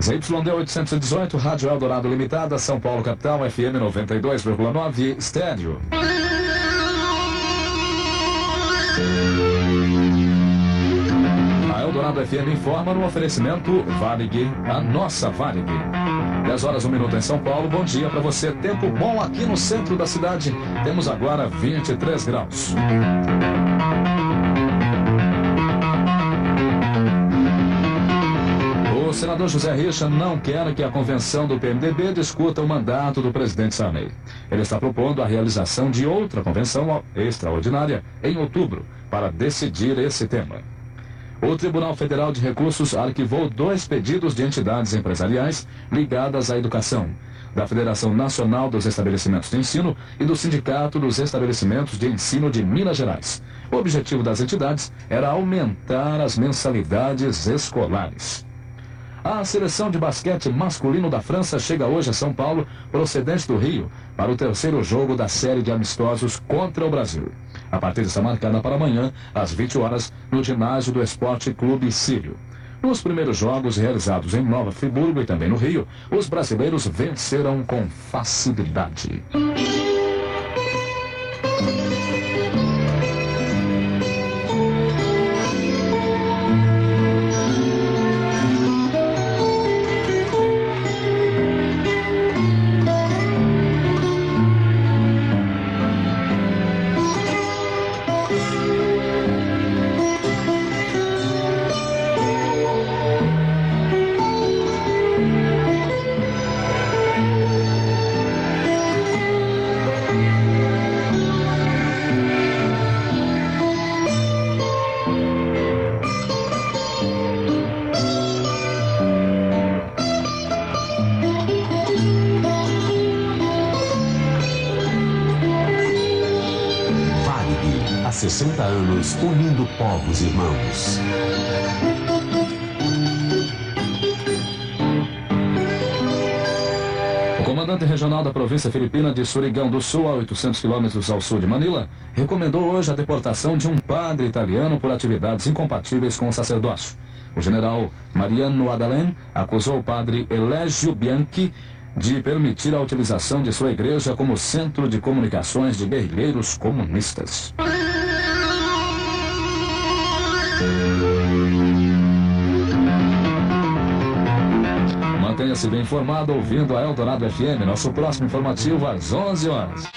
ZYD 818, Rádio Eldorado Limitada, São Paulo Capital, FM 92,9, Estéreo. A Eldorado FM informa no oferecimento Varig, a nossa Varig. 10 horas, 1 minuto em São Paulo. Bom dia para você. Tempo bom aqui no centro da cidade. Temos agora 23 graus. Senador José Richa não quer que a convenção do PMDB discuta o mandato do presidente Sarney. Ele está propondo a realização de outra convenção extraordinária em outubro para decidir esse tema. O Tribunal Federal de Recursos arquivou dois pedidos de entidades empresariais ligadas à educação, da Federação Nacional dos Estabelecimentos de Ensino e do Sindicato dos Estabelecimentos de Ensino de Minas Gerais. O objetivo das entidades era aumentar as mensalidades escolares. A seleção de basquete masculino da França chega hoje a São Paulo, procedente do Rio, para o terceiro jogo da série de amistosos contra o Brasil. A partida está marcada para amanhã, às 20 horas, no ginásio do Esporte Clube Sírio. Nos primeiros jogos realizados em Nova Friburgo e também no Rio, os brasileiros venceram com facilidade. Há 60 anos, unindo povos irmãos. Comandante regional da província filipina de Surigão do Sul, a 800 quilômetros ao sul de Manila, recomendou hoje a deportação de um padre italiano por atividades incompatíveis com o sacerdócio. O general Mariano Adalen acusou o padre Elegio Bianchi de permitir a utilização de sua igreja como centro de comunicações de guerrilheiros comunistas. Mantenha-se bem informado ouvindo a Eldorado FM, nosso próximo informativo às 11 horas.